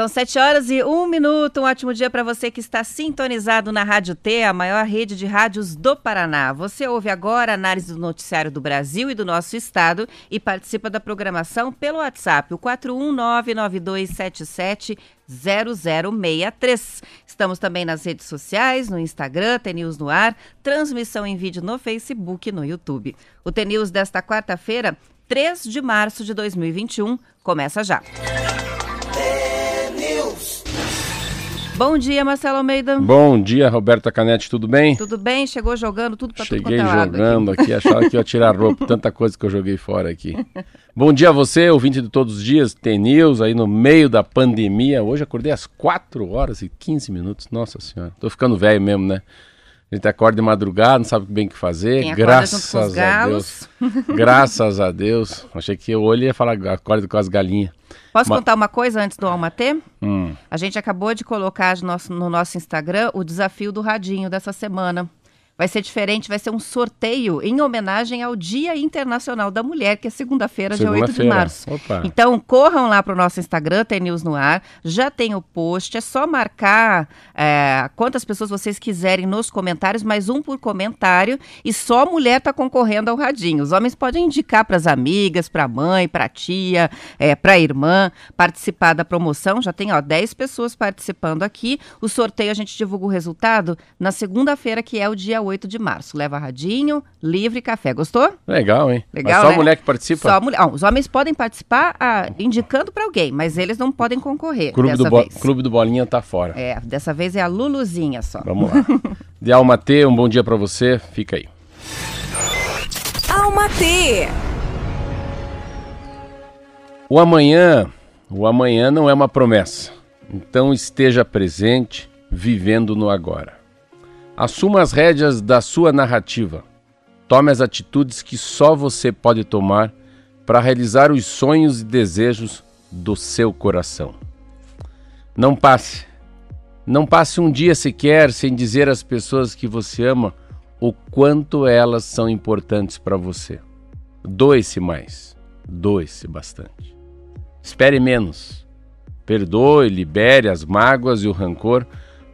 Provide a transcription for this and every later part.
São sete horas e um minuto. Um ótimo dia para você que está sintonizado na Rádio T, a maior rede de rádios do Paraná. Você ouve agora a análise do noticiário do Brasil e do nosso estado e participa da programação pelo WhatsApp, o 41992770063. Estamos também nas redes sociais, no Instagram, TNews no ar, transmissão em vídeo no Facebook e no YouTube. O TNews desta quarta-feira, 3 de março de 2021, começa já. Bom dia, Marcelo Almeida. Bom dia, Roberta Canetti, tudo bem? Tudo bem? Chegou jogando tudo para tudo Cheguei quanto é lado jogando aqui, achava que ia tirar roupa, tanta coisa que eu joguei fora aqui. Bom dia a você, ouvinte de todos os dias, tem news aí no meio da pandemia. Hoje acordei às 4 horas e 15 minutos, nossa senhora. Tô ficando velho mesmo, né? A gente acorda de madrugada, não sabe bem o que fazer. Quem Graças a Deus. Graças a Deus. Achei que o olho ia falar acorda com as galinhas. Posso Ma- contar uma coisa antes do Almatê? Hum. A gente acabou de colocar no nosso, no nosso Instagram o desafio do radinho dessa semana. Vai ser diferente, vai ser um sorteio em homenagem ao Dia Internacional da Mulher, que é segunda-feira, dia 8 de março. Opa. Então, corram lá para o nosso Instagram, tem News no ar. Já tem o post, é só marcar é, quantas pessoas vocês quiserem nos comentários, mais um por comentário. E só a mulher está concorrendo ao radinho. Os homens podem indicar para as amigas, para a mãe, para a tia, é, para a irmã, participar da promoção. Já tem ó, 10 pessoas participando aqui. O sorteio a gente divulga o resultado na segunda-feira, que é o dia 8 de março. Leva radinho, livre e café. Gostou? Legal, hein? Legal, Mas só né? a mulher que participa? Só mulher. Ó, os homens podem participar ah, indicando para alguém, mas eles não podem concorrer Clube dessa do, Bo-. Clube do Bolinha tá fora. É, dessa vez é a Luluzinha só. Vamos lá. De Alma T, um bom dia pra você. Fica aí. Alma T. O amanhã, o amanhã não é uma promessa. Então esteja presente, vivendo no agora. Assuma as rédeas da sua narrativa. Tome as atitudes que só você pode tomar para realizar os sonhos e desejos do seu coração. Não passe, não passe um dia sequer sem dizer às pessoas que você ama o quanto elas são importantes para você. Doe-se mais, doe-se bastante. Espere menos. Perdoe, libere as mágoas e o rancor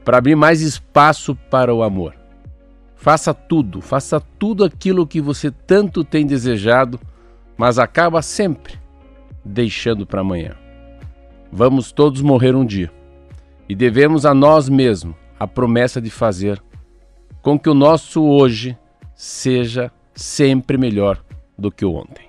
para abrir mais espaço para o amor. Faça tudo, faça tudo aquilo que você tanto tem desejado, mas acaba sempre deixando para amanhã. Vamos todos morrer um dia e devemos a nós mesmos a promessa de fazer com que o nosso hoje seja sempre melhor do que o ontem.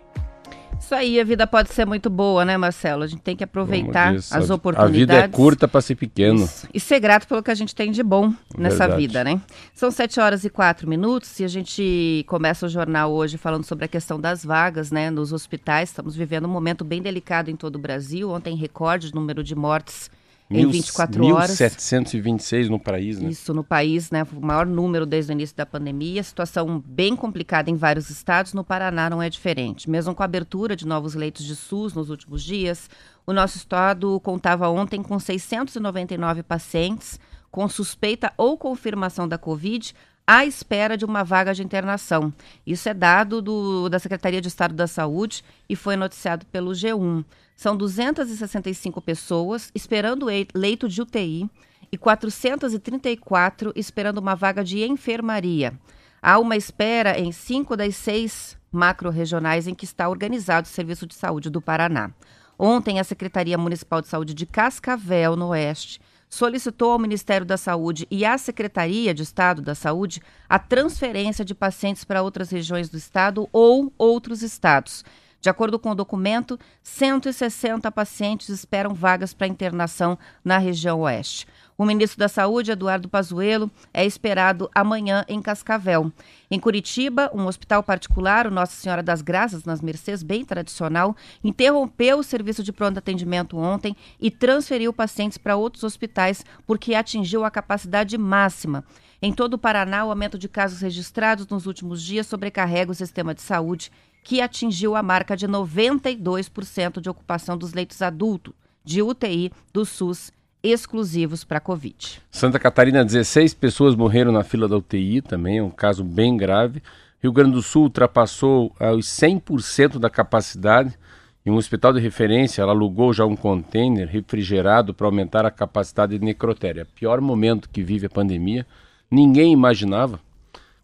Isso aí, a vida pode ser muito boa, né, Marcelo? A gente tem que aproveitar diz, as a- oportunidades. A vida é curta para ser pequeno. Isso. E ser grato pelo que a gente tem de bom nessa Verdade. vida, né? São sete horas e quatro minutos e a gente começa o jornal hoje falando sobre a questão das vagas, né, nos hospitais. Estamos vivendo um momento bem delicado em todo o Brasil. Ontem, recorde de número de mortes em Mil- 24 horas. 1726 no país, né? Isso no país, né? O maior número desde o início da pandemia. Situação bem complicada em vários estados. No Paraná não é diferente. Mesmo com a abertura de novos leitos de SUS nos últimos dias, o nosso estado contava ontem com 699 pacientes com suspeita ou confirmação da Covid à espera de uma vaga de internação. Isso é dado do- da Secretaria de Estado da Saúde e foi noticiado pelo G1. São 265 pessoas esperando ei- leito de UTI e 434 esperando uma vaga de enfermaria. Há uma espera em cinco das seis macro-regionais em que está organizado o Serviço de Saúde do Paraná. Ontem, a Secretaria Municipal de Saúde de Cascavel, no Oeste, solicitou ao Ministério da Saúde e à Secretaria de Estado da Saúde a transferência de pacientes para outras regiões do estado ou outros estados. De acordo com o documento, 160 pacientes esperam vagas para internação na região oeste. O ministro da Saúde, Eduardo Pazuello, é esperado amanhã em Cascavel. Em Curitiba, um hospital particular, o Nossa Senhora das Graças, nas Mercês, bem tradicional, interrompeu o serviço de pronto atendimento ontem e transferiu pacientes para outros hospitais porque atingiu a capacidade máxima. Em todo o Paraná, o aumento de casos registrados nos últimos dias sobrecarrega o sistema de saúde, que atingiu a marca de 92% de ocupação dos leitos adultos de UTI do SUS exclusivos para Covid. Santa Catarina, 16 pessoas morreram na fila da UTI, também é um caso bem grave. Rio Grande do Sul ultrapassou uh, os 100% da capacidade. Em um hospital de referência, ela alugou já um container refrigerado para aumentar a capacidade de necrotério. É pior momento que vive a pandemia. Ninguém imaginava,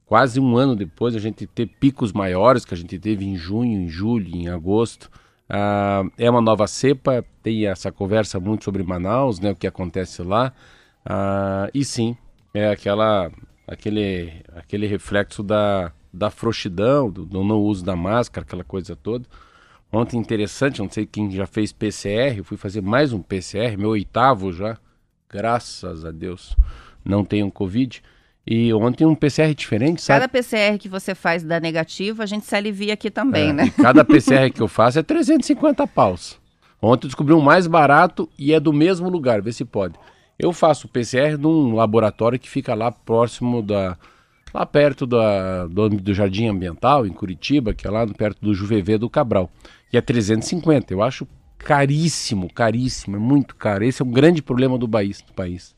quase um ano depois, a gente ter picos maiores que a gente teve em junho, em julho, em agosto. Uh, é uma nova cepa, tem essa conversa muito sobre Manaus, né, o que acontece lá. Uh, e sim, é aquela, aquele, aquele reflexo da, da frouxidão, do, do não uso da máscara, aquela coisa toda. Ontem interessante, não sei quem já fez PCR, fui fazer mais um PCR, meu oitavo já, graças a Deus, não tenho Covid. E ontem um PCR diferente, sabe? Cada PCR que você faz da negativa, a gente se alivia aqui também, é, né? Cada PCR que eu faço é 350 paus. Ontem eu descobri um mais barato e é do mesmo lugar, vê se pode. Eu faço PCR num laboratório que fica lá próximo da. lá perto da, do, do Jardim Ambiental, em Curitiba, que é lá perto do Juvevê do Cabral. E é 350. Eu acho caríssimo, caríssimo, é muito caro. Esse é um grande problema do país. Do país.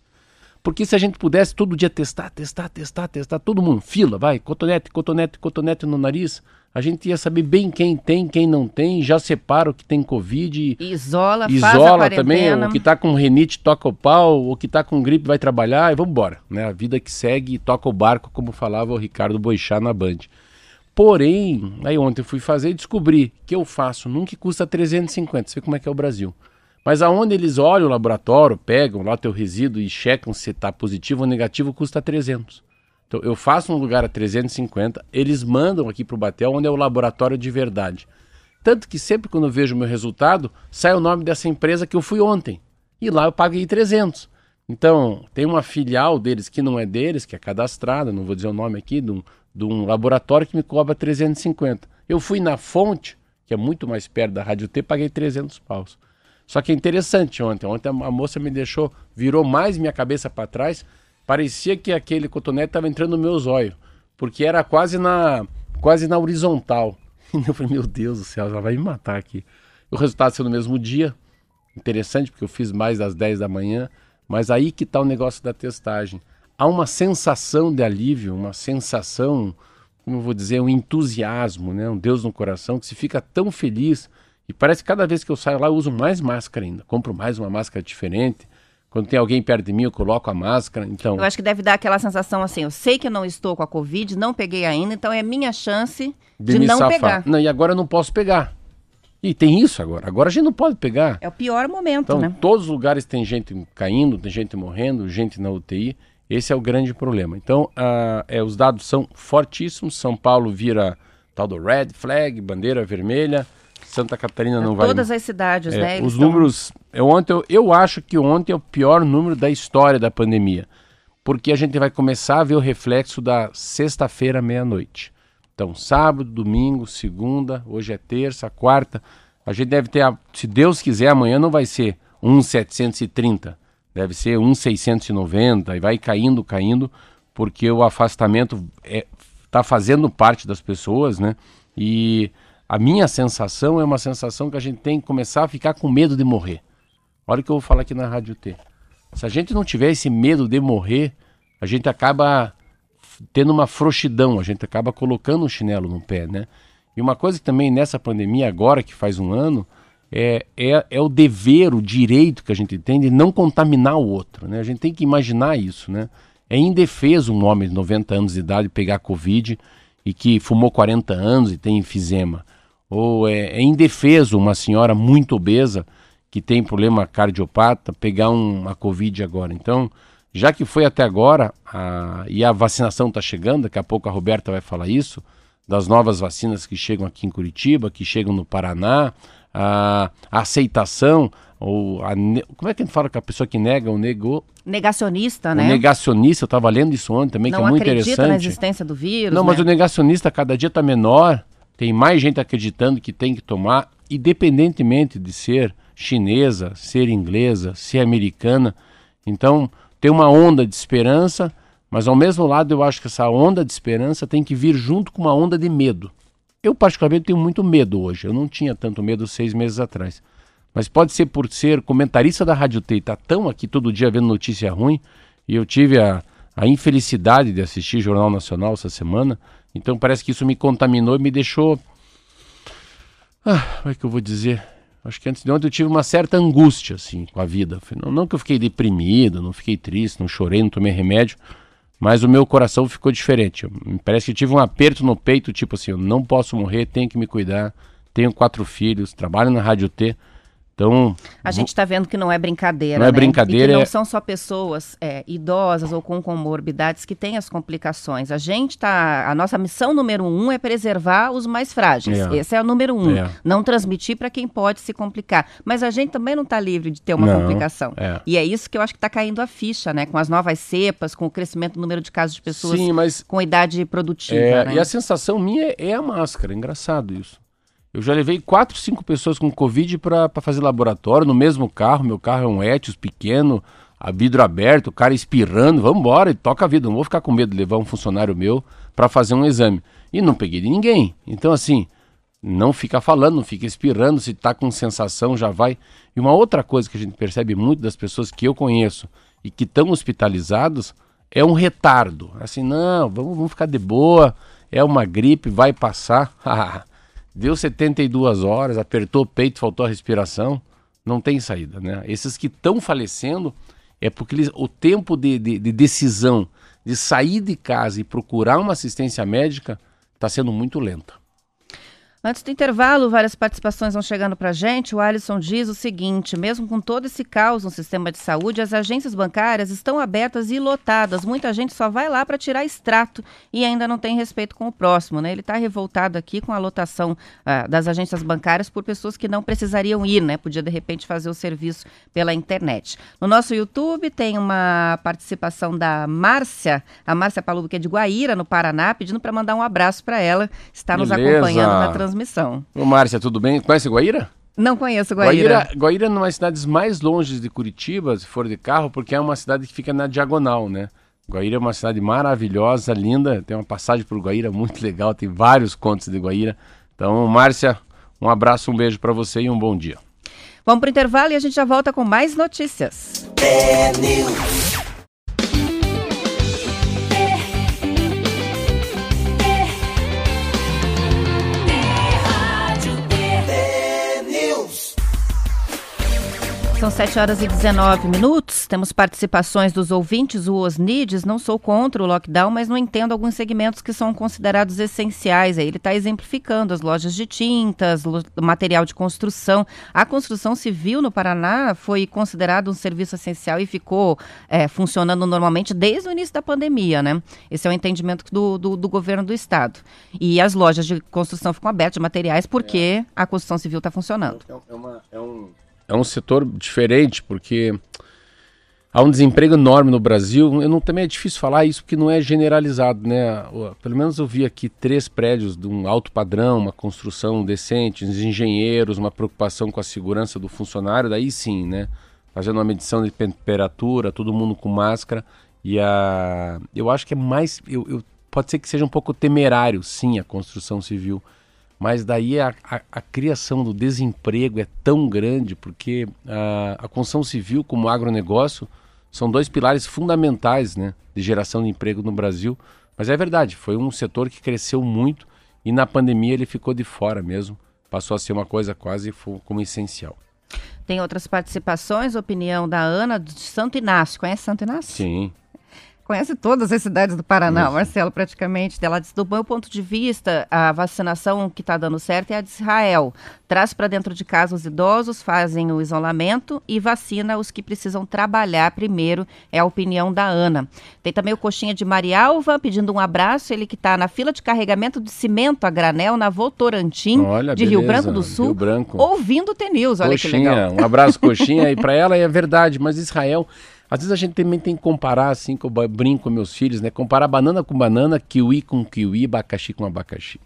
Porque se a gente pudesse todo dia testar, testar, testar, testar, todo mundo, fila, vai, cotonete, cotonete, cotonete no nariz, a gente ia saber bem quem tem, quem não tem, já separa o que tem Covid. Isola, isola também, o que tá com renite toca o pau, o que tá com gripe vai trabalhar e vamos embora, né? A vida que segue toca o barco, como falava o Ricardo Boixá na Band. Porém, aí ontem eu fui fazer e descobri que eu faço num que custa 350, você vê como é que é o Brasil. Mas aonde eles olham o laboratório, pegam lá teu resíduo e checam se está positivo ou negativo, custa 300. Então eu faço um lugar a 350, eles mandam aqui para o Batel, onde é o laboratório de verdade. Tanto que sempre quando eu vejo o meu resultado, sai o nome dessa empresa que eu fui ontem. E lá eu paguei 300. Então, tem uma filial deles que não é deles, que é cadastrada, não vou dizer o nome aqui, de um, de um laboratório que me cobra 350. Eu fui na fonte, que é muito mais perto da Rádio T, paguei 300 paus. Só que é interessante ontem. Ontem a moça me deixou, virou mais minha cabeça para trás. Parecia que aquele cotonete estava entrando no meu zóio, porque era quase na, quase na horizontal. Eu falei, meu Deus do céu, ela vai me matar aqui. O resultado saiu no mesmo dia. Interessante, porque eu fiz mais das 10 da manhã. Mas aí que está o negócio da testagem. Há uma sensação de alívio, uma sensação, como eu vou dizer, um entusiasmo, né? um Deus no coração, que se fica tão feliz e parece que cada vez que eu saio lá eu uso mais máscara ainda. Compro mais uma máscara diferente. Quando tem alguém perto de mim, eu coloco a máscara. Então. Eu acho que deve dar aquela sensação assim: eu sei que eu não estou com a Covid, não peguei ainda, então é minha chance de, de não safar. pegar. Não, e agora eu não posso pegar. E tem isso agora. Agora a gente não pode pegar. É o pior momento, então, né? Todos os lugares tem gente caindo, tem gente morrendo, gente na UTI. Esse é o grande problema. Então, uh, é, os dados são fortíssimos. São Paulo vira tal do red flag, bandeira vermelha. Santa Catarina não vai. Todas as cidades, é, né? Os estão... números. Eu, ontem, eu, eu acho que ontem é o pior número da história da pandemia. Porque a gente vai começar a ver o reflexo da sexta-feira, meia-noite. Então, sábado, domingo, segunda, hoje é terça, quarta. A gente deve ter, se Deus quiser, amanhã não vai ser 1,730. Deve ser 1,690 e vai caindo, caindo, porque o afastamento está é, tá fazendo parte das pessoas, né? E a minha sensação é uma sensação que a gente tem que começar a ficar com medo de morrer. Olha o que eu vou falar aqui na Rádio T. Se a gente não tiver esse medo de morrer, a gente acaba tendo uma frouxidão, a gente acaba colocando um chinelo no pé, né? E uma coisa que também nessa pandemia, agora que faz um ano, é, é, é o dever, o direito que a gente tem de não contaminar o outro, né? A gente tem que imaginar isso, né? É indefeso um homem de 90 anos de idade pegar Covid e que fumou 40 anos e tem enfisema ou é, é indefeso uma senhora muito obesa que tem problema cardiopata pegar um, uma Covid agora. Então, já que foi até agora a, e a vacinação está chegando, daqui a pouco a Roberta vai falar isso, das novas vacinas que chegam aqui em Curitiba, que chegam no Paraná, a, a aceitação, ou a, como é que a gente fala com a pessoa que nega o nego? Negacionista, o né? negacionista, eu estava lendo isso ontem também, não que é muito interessante. Não acredita na existência do vírus, Não, né? mas o negacionista cada dia está menor, tem mais gente acreditando que tem que tomar, independentemente de ser chinesa, ser inglesa, ser americana. Então, tem uma onda de esperança, mas ao mesmo lado eu acho que essa onda de esperança tem que vir junto com uma onda de medo. Eu, particularmente, tenho muito medo hoje. Eu não tinha tanto medo seis meses atrás. Mas pode ser por ser comentarista da Rádio T tá tão aqui todo dia vendo notícia ruim, e eu tive a, a infelicidade de assistir Jornal Nacional essa semana, então parece que isso me contaminou e me deixou. Ah, como é que eu vou dizer? Acho que antes de ontem eu tive uma certa angústia, assim, com a vida. Não, não que eu fiquei deprimido, não fiquei triste, não chorei, não tomei remédio, mas o meu coração ficou diferente. Parece que tive um aperto no peito, tipo assim, eu não posso morrer, tenho que me cuidar. Tenho quatro filhos, trabalho na Rádio T. Então, a gente está vendo que não é brincadeira. Não é né? brincadeira. E não é... são só pessoas é, idosas ou com comorbidades que têm as complicações. A gente tá. A nossa missão número um é preservar os mais frágeis. É. Esse é o número um. É. Não transmitir para quem pode se complicar. Mas a gente também não está livre de ter uma Não, complicação. é. E é isso que eu acho que está caindo a ficha, né? Com as novas cepas, com o crescimento do número de casos de pessoas Sim, mas com idade produtiva. É, né? E a sensação minha é a máscara, engraçado isso. Eu já levei quatro, cinco pessoas com Covid para fazer laboratório no mesmo carro. Meu carro é um Etios pequeno, a vidro aberto, o cara espirrando. Vamos embora, e toca a vida. Não vou ficar com medo de levar um funcionário meu para fazer um exame. E não peguei de ninguém. Então, assim, não fica falando, não fica espirrando. Se tá com sensação, já vai. E uma outra coisa que a gente percebe muito das pessoas que eu conheço e que estão hospitalizados é um retardo. Assim, não, vamos, vamos ficar de boa. É uma gripe, vai passar. Deu 72 horas, apertou o peito, faltou a respiração, não tem saída, né? Esses que estão falecendo é porque eles, o tempo de, de, de, decisão de sair de casa e procurar uma assistência médica está sendo muito lenta. Antes do intervalo, várias participações vão chegando para a gente. O Alisson diz o seguinte: mesmo com todo esse caos no sistema de saúde, as agências bancárias estão abertas e lotadas. Muita gente só vai lá para tirar extrato e ainda não tem respeito com o próximo. Né? Ele está revoltado aqui com a lotação ah, das agências bancárias por pessoas que não precisariam ir, né? Podia de repente fazer o serviço pela internet. No nosso YouTube tem uma participação da Márcia, a Márcia Palubo, que é de Guaíra, no Paraná, pedindo para mandar um abraço para ela. Está nos Beleza. acompanhando na transmissão transmissão. Ô Márcia, tudo bem? Conhece Guaíra? Não conheço Guaíra. Guaíra, Guaíra é uma das cidades mais longe de Curitiba, se for de carro, porque é uma cidade que fica na diagonal, né? Guaíra é uma cidade maravilhosa, linda, tem uma passagem por Guaíra muito legal, tem vários contos de Guaíra. Então, Márcia, um abraço, um beijo para você e um bom dia. Vamos para o intervalo e a gente já volta com mais notícias. São 7 horas e 19 minutos. Temos participações dos ouvintes. O Osnides, não sou contra o lockdown, mas não entendo alguns segmentos que são considerados essenciais. Aí ele está exemplificando as lojas de tintas, material de construção. A construção civil no Paraná foi considerado um serviço essencial e ficou é, funcionando normalmente desde o início da pandemia, né? Esse é o entendimento do, do, do governo do estado. E as lojas de construção ficam abertas de materiais porque é. a construção civil está funcionando. É, uma, é um é um setor diferente, porque há um desemprego enorme no Brasil. Eu não, também é difícil falar isso porque não é generalizado, né? Pelo menos eu vi aqui três prédios de um alto padrão, uma construção decente, os engenheiros, uma preocupação com a segurança do funcionário, daí sim, né? Fazendo uma medição de temperatura, todo mundo com máscara. E a... eu acho que é mais. Eu, eu... Pode ser que seja um pouco temerário, sim, a construção civil mas daí a, a, a, criação do desemprego é tão grande porque a, a construção civil como agronegócio são dois pilares fundamentais né, de geração de emprego no Brasil. Mas é verdade, foi um setor que cresceu muito e na pandemia ele ficou de fora mesmo, passou a ser uma coisa quase como essencial. Tem outras participações, opinião da Ana de Santo Inácio. Conhece Santo Inácio? Sim. Conhece todas as cidades do Paraná, Marcelo, praticamente. Ela do meu ponto de vista, a vacinação que está dando certo é a de Israel. Traz para dentro de casa os idosos, fazem o isolamento e vacina os que precisam trabalhar primeiro, é a opinião da Ana. Tem também o Coxinha de Marialva, pedindo um abraço, ele que está na fila de carregamento de cimento a granel na Votorantim, Olha, de beleza, Rio Branco do Sul, Branco. ouvindo o T-News, olha que Coxinha, legal. um abraço, Coxinha, e para ela é verdade, mas Israel, às vezes a gente também tem que comparar, assim, que eu brinco com meus filhos, né? Comparar banana com banana, kiwi com kiwi, abacaxi com abacaxi.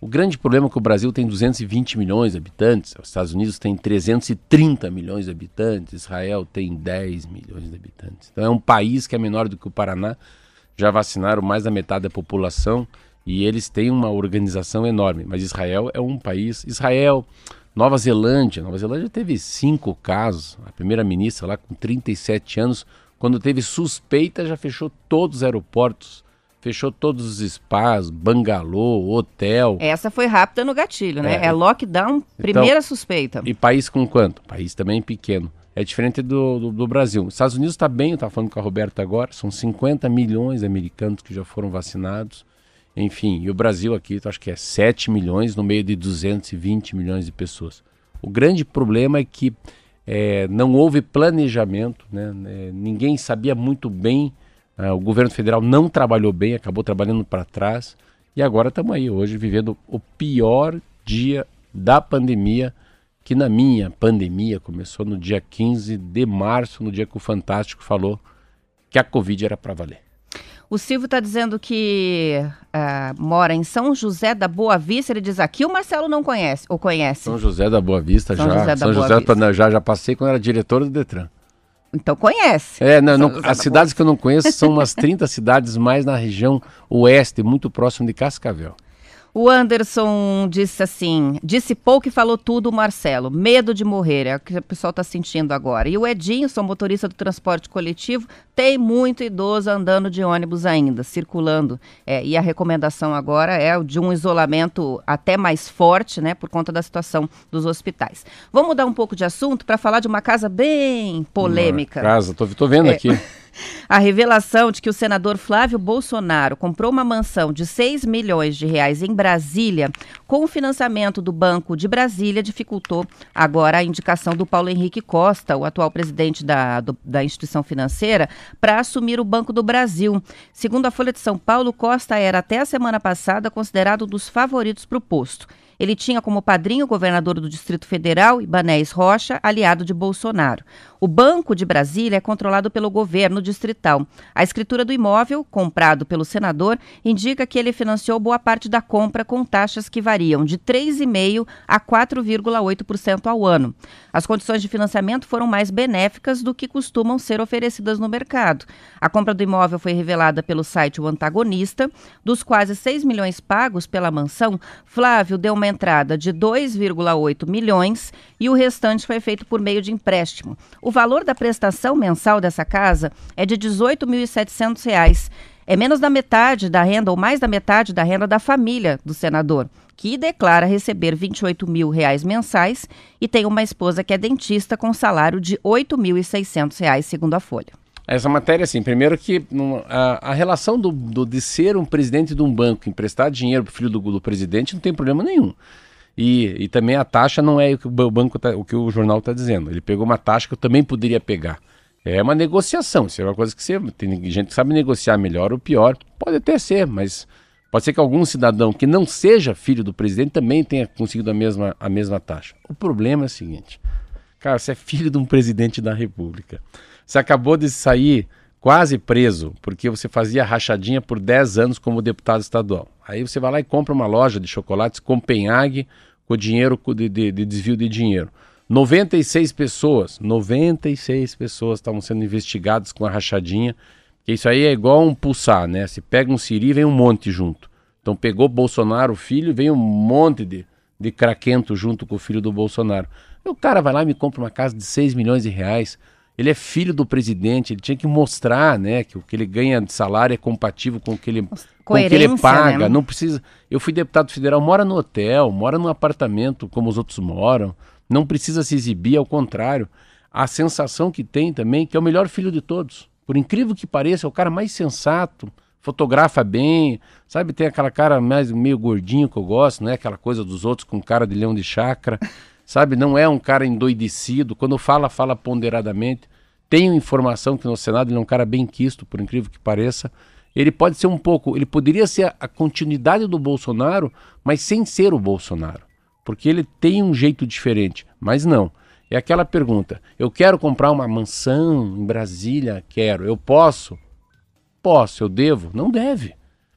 O grande problema é que o Brasil tem 220 milhões de habitantes, os Estados Unidos tem 330 milhões de habitantes, Israel tem 10 milhões de habitantes. Então é um país que é menor do que o Paraná, já vacinaram mais da metade da população e eles têm uma organização enorme. Mas Israel é um país. Israel, Nova Zelândia. Nova Zelândia teve cinco casos. A primeira-ministra lá com 37 anos, quando teve suspeita, já fechou todos os aeroportos, fechou todos os spas, bangalô, hotel. Essa foi rápida no gatilho, né? É. É, lockdown, primeira suspeita. E país com quanto? País também pequeno. É diferente do, do, do Brasil. Os Estados Unidos está bem, eu estava falando com a Roberta agora, são 50 milhões de americanos que já foram vacinados. Enfim, e o Brasil aqui, acho que é 7 milhões no meio de 220 milhões de pessoas. O grande problema é que é, não houve planejamento, né? É, ninguém sabia muito bem, ah, o governo federal não trabalhou bem, acabou trabalhando para trás. E agora estamos aí, hoje, vivendo o pior dia da pandemia, que na minha pandemia começou no dia 15 de março, no dia que o Fantástico falou que a Covid era para valer. O Silvio está dizendo que ah, mora em São José da Boa Vista. Ele diz aqui, o Marcelo não conhece, ou conhece. São José da Boa Vista São já. José da São Boa José Vista. já, já passei quando era diretor do Detran. Então conhece. É, não, não- as da cidades que eu não conheço são umas 30 cidades mais na região oeste, muito próximo de Cascavel. O Anderson disse assim: disse pouco e falou tudo, Marcelo. Medo de morrer, é o que o pessoal está sentindo agora. E o Edinho, sou motorista do transporte coletivo, tem muito idoso andando de ônibus ainda, circulando. É, e a recomendação agora é o de um isolamento até mais forte, né, por conta da situação dos hospitais. Vamos mudar um pouco de assunto para falar de uma casa bem polêmica. Uma Casa, tô, tô vendo É. aqui. A revelação de que o senador Flávio Bolsonaro comprou uma mansão de 6 milhões de reais em Brasília com o financiamento do Banco de Brasília dificultou agora a indicação do Paulo Henrique Costa, o atual presidente da, do- da instituição financeira, para assumir o Banco do Brasil. Segundo a Folha de São Paulo, Costa era até a semana passada considerado um dos favoritos para o posto. Ele tinha como padrinho o governador do Distrito Federal, Ibanez Rocha, aliado de Bolsonaro. O Banco de Brasília é controlado pelo governo distrital. A escritura do imóvel, comprado pelo senador, indica que ele financiou boa parte da compra com taxas que variam de 3,5% a 4,8% ao ano. As condições de financiamento foram mais benéficas do que costumam ser oferecidas no mercado. A compra do imóvel foi revelada pelo site O Antagonista. Dos quase 6 milhões pagos pela mansão, Flávio deu uma entrada de 2,8 milhões e o restante foi feito por meio de empréstimo. O valor da prestação mensal dessa casa é de 18.700 reais. É menos da metade da renda, ou mais da metade da renda da família do senador, que declara receber 28 mil reais mensais e tem uma esposa que é dentista com salário de 8.600 reais, segundo a Folha. Essa matéria, assim, primeiro que a, a relação do, do- de ser um presidente de um banco, emprestar dinheiro para o filho do, do presidente, não tem problema nenhum. E, e também a taxa não é o que o ba- banco tá- o que o jornal está dizendo. Ele pegou uma taxa que eu também poderia pegar. É uma negociação, isso é uma coisa que você. Tem gente que sabe negociar melhor ou pior. Pode até ser, mas pode ser que algum cidadão que não seja filho do presidente também tenha conseguido a mesma, a mesma taxa. O problema é o seguinte: Cara, você é filho de um presidente da República. Você acabou de sair quase preso porque você fazia rachadinha por 10 anos como deputado estadual. Aí você vai lá e compra uma loja de chocolates Copenhague com dinheiro de, de- de desvio de dinheiro. 96 pessoas, 96 pessoas estavam sendo investigadas com a rachadinha. Que isso aí é igual um pulsar, né? Se pega um siri, vem um monte junto. Então pegou Bolsonaro, o filho, vem um monte de, de craquento junto com o filho do Bolsonaro. E o cara vai lá e me compra uma casa de 6 milhões de reais. Ele é filho do presidente, ele tinha que mostrar, né, que o que ele ganha de salário é compatível com o que ele, com o que ele Coerência, paga. né? Não precisa. Eu fui deputado federal, mora no hotel, mora num apartamento como os outros moram. Não precisa se exibir, ao contrário. A sensação que tem também é que é o melhor filho de todos. Por incrível que pareça, é o cara mais sensato, fotografa bem, sabe? Tem aquela cara mais meio gordinho que eu gosto, não é aquela coisa dos outros com cara de leão de chácara, sabe? Não é um cara endoidecido. Quando fala, fala ponderadamente. Tenho informação que no Senado ele é um cara bem quisto, por incrível que pareça. Ele pode ser um pouco, ele poderia ser a, continuidade do Bolsonaro, mas sem ser o Bolsonaro, porque ele tem um jeito diferente. Mas não. É aquela pergunta: eu quero comprar uma mansão em Brasília? Quero. Eu posso? Posso. Eu devo? Não deve.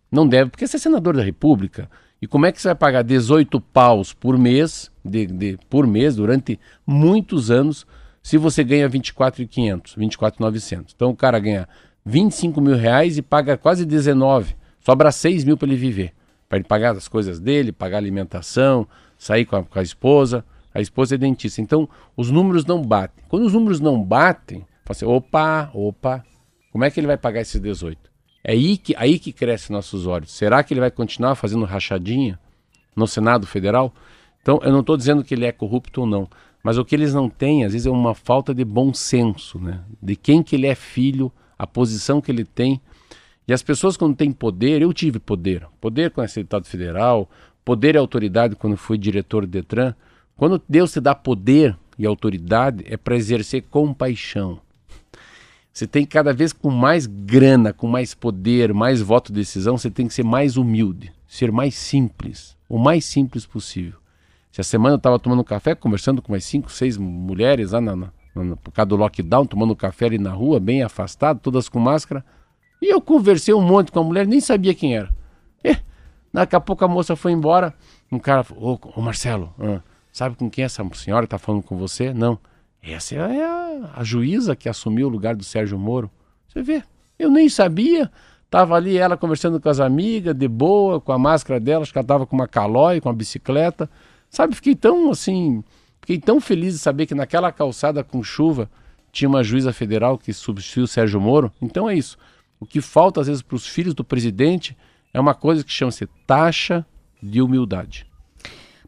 Não deve, porque você é senador da República. E como é que você vai pagar 18 paus por mês, de, de, por mês, durante muitos anos, se você ganha 24.500, 24.900? Então o cara ganha 25 mil reais e paga quase 19. Sobra 6 mil para ele viver. Para ele pagar as coisas dele, pagar alimentação, sair com a, com a esposa. A esposa é dentista. Então, os números não batem. Quando os números não batem, fala assim, opa, opa, como é que ele vai pagar esses 18? É aí que, aí que cresce nossos olhos. Será que ele vai continuar fazendo rachadinha no Senado Federal? Então, eu não estou dizendo que ele é corrupto ou não, mas o que eles não têm, às vezes, é uma falta de bom senso, né? De quem que ele é filho, a posição que ele tem. E as pessoas, quando têm poder, eu tive poder, poder com esse deputado federal, poder e autoridade quando fui diretor do Detran, quando Deus te dá poder e autoridade, é para exercer compaixão. Você tem cada vez com mais grana, com mais poder, mais voto de decisão, você tem que ser mais humilde, ser mais simples, o mais simples possível. Essa semana eu estava tomando café, conversando com mais cinco, seis mulheres lá na, na, na, por causa do lockdown, tomando café ali na rua, bem afastado, todas com máscara. E eu conversei um monte com a mulher, nem sabia quem era. E, daqui a pouco a moça foi embora. Um cara falou: Ô, ô Marcelo, Sabe com quem essa senhora está falando com você? Não. Essa é a, a, juíza que assumiu o lugar do Sérgio Moro. Você vê, eu nem sabia. Tava ali ela conversando com as amigas, de boa, com a máscara dela, acho que ela tava com uma calói, com uma bicicleta. Sabe, fiquei tão assim, fiquei tão feliz de saber que naquela calçada com chuva tinha uma juíza federal que substituiu o Sérgio Moro. Então é isso. O que falta às vezes para os filhos do presidente é uma coisa que chama-se taxa de humildade.